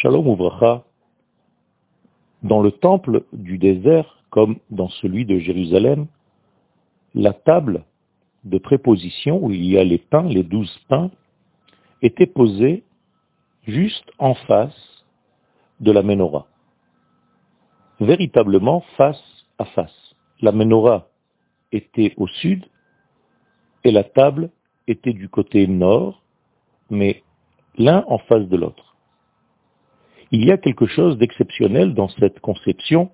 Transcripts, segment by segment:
Shalom Ouvracha, dans le temple du désert, comme dans celui de Jérusalem, la table de préposition où il y a les pains, les douze pains, était posée juste en face de la menorah. Véritablement face à face. La menorah était au sud et la table était du côté nord, mais l'un en face de l'autre. Il y a quelque chose d'exceptionnel dans cette conception,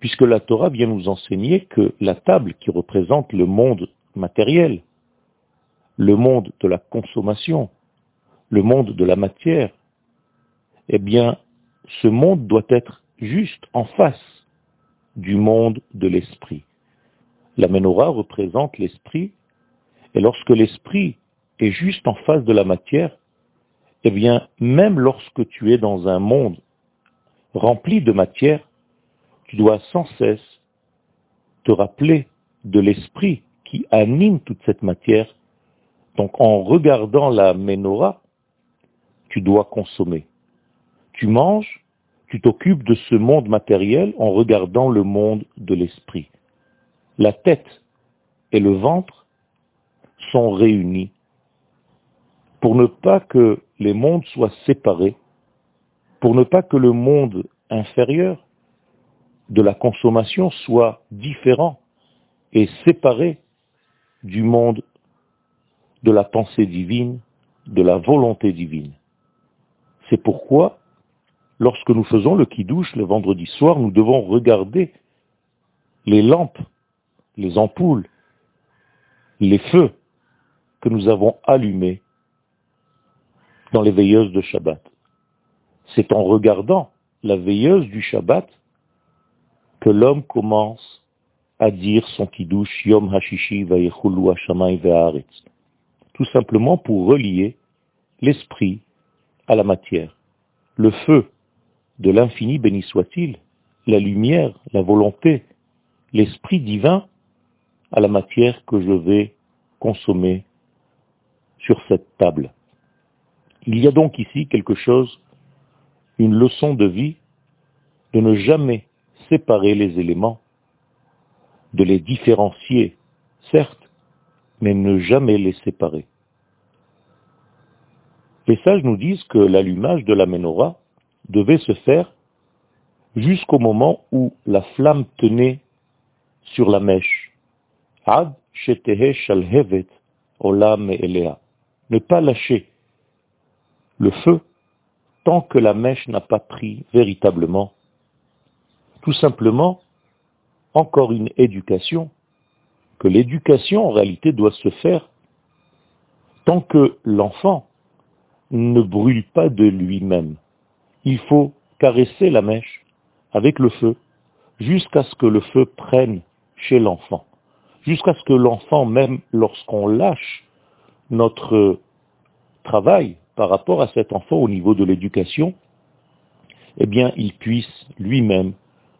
puisque la Torah vient nous enseigner que la table qui représente le monde matériel, le monde de la consommation, le monde de la matière, eh bien, ce monde doit être juste en face du monde de l'esprit. La menorah représente l'esprit, et lorsque l'esprit est juste en face de la matière, eh bien, même lorsque tu es dans un monde rempli de matière, tu dois sans cesse te rappeler de l'esprit qui anime toute cette matière. Donc en regardant la menorah, tu dois consommer. Tu manges, tu t'occupes de ce monde matériel en regardant le monde de l'esprit. La tête et le ventre sont réunis pour ne pas que les mondes soient séparés, pour ne pas que le monde inférieur de la consommation soit différent et séparé du monde de la pensée divine, de la volonté divine. C'est pourquoi, lorsque nous faisons le kidouche le vendredi soir, nous devons regarder les lampes, les ampoules, les feux que nous avons allumés dans les veilleuses de Shabbat. C'est en regardant la veilleuse du Shabbat que l'homme commence à dire son kiddush Yom Hashishi Vayechulu Hashamay Ve'aretz. Tout simplement pour relier l'esprit à la matière. Le feu de l'infini béni soit-il, la lumière, la volonté, l'esprit divin à la matière que je vais consommer sur cette table. Il y a donc ici quelque chose, une leçon de vie, de ne jamais séparer les éléments, de les différencier, certes, mais ne jamais les séparer. Les sages nous disent que l'allumage de la menorah devait se faire jusqu'au moment où la flamme tenait sur la mèche. Ad olam elea. Ne pas lâcher le feu tant que la mèche n'a pas pris véritablement. Tout simplement, encore une éducation, que l'éducation en réalité doit se faire tant que l'enfant ne brûle pas de lui-même. Il faut caresser la mèche avec le feu jusqu'à ce que le feu prenne chez l'enfant, jusqu'à ce que l'enfant, même lorsqu'on lâche notre travail par rapport à cet enfant au niveau de l'éducation, eh bien, il puisse lui-même,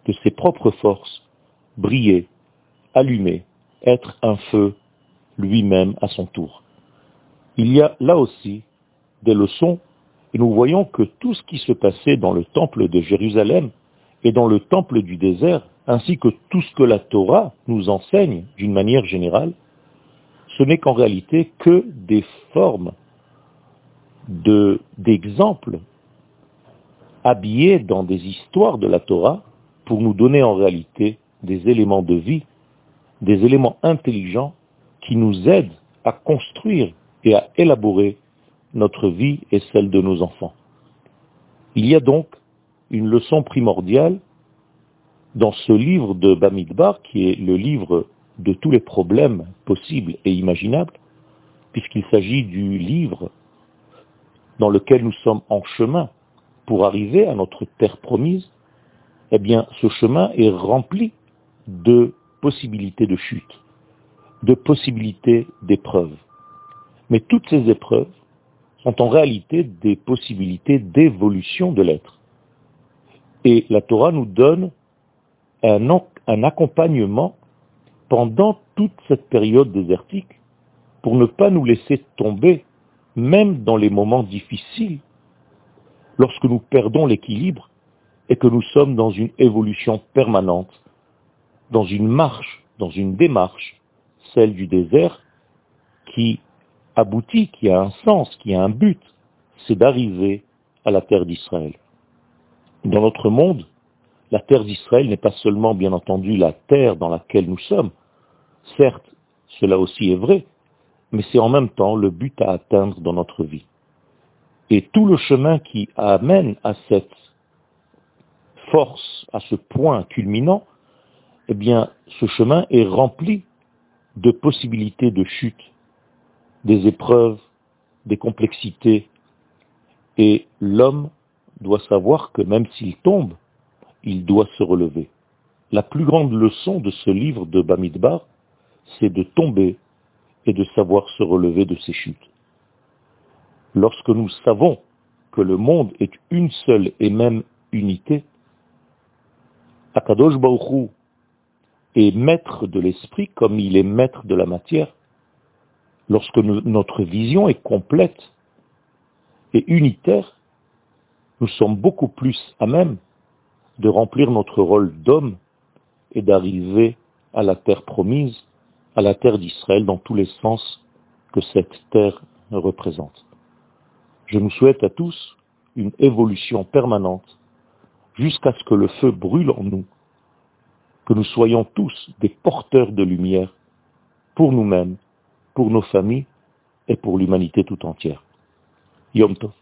de ses propres forces, briller, allumer, être un feu lui-même à son tour. Il y a là aussi des leçons, et nous voyons que tout ce qui se passait dans le temple de Jérusalem et dans le temple du désert, ainsi que tout ce que la Torah nous enseigne d'une manière générale, ce n'est qu'en réalité que des formes d'exemples habillés dans des histoires de la Torah pour nous donner en réalité des éléments de vie, des éléments intelligents qui nous aident à construire et à élaborer notre vie et celle de nos enfants. Il y a donc une leçon primordiale dans ce livre de Bamidbar, qui est le livre de tous les problèmes possibles et imaginables, puisqu'il s'agit du livre dans lequel nous sommes en chemin pour arriver à notre terre promise, eh bien, ce chemin est rempli de possibilités de chute, de possibilités d'épreuves. Mais toutes ces épreuves sont en réalité des possibilités d'évolution de l'être. Et la Torah nous donne un, un accompagnement pendant toute cette période désertique pour ne pas nous laisser tomber même dans les moments difficiles, lorsque nous perdons l'équilibre et que nous sommes dans une évolution permanente, dans une marche, dans une démarche, celle du désert, qui aboutit, qui a un sens, qui a un but, c'est d'arriver à la terre d'Israël. Dans notre monde, la terre d'Israël n'est pas seulement, bien entendu, la terre dans laquelle nous sommes. Certes, cela aussi est vrai, mais c'est en même temps le but à atteindre dans notre vie. Et tout le chemin qui amène à cette force, à ce point culminant, eh bien, ce chemin est rempli de possibilités de chute, des épreuves, des complexités. Et l'homme doit savoir que même s'il tombe, il doit se relever. La plus grande leçon de ce livre de Bamidbar, c'est de tomber et de savoir se relever de ses chutes. Lorsque nous savons que le monde est une seule et même unité, Akadosh Baruch est maître de l'esprit comme il est maître de la matière. Lorsque notre vision est complète et unitaire, nous sommes beaucoup plus à même de remplir notre rôle d'homme et d'arriver à la terre promise, à la terre d'Israël dans tous les sens que cette terre représente. Je nous souhaite à tous une évolution permanente jusqu'à ce que le feu brûle en nous, que nous soyons tous des porteurs de lumière pour nous-mêmes, pour nos familles et pour l'humanité tout entière. Yom Tov.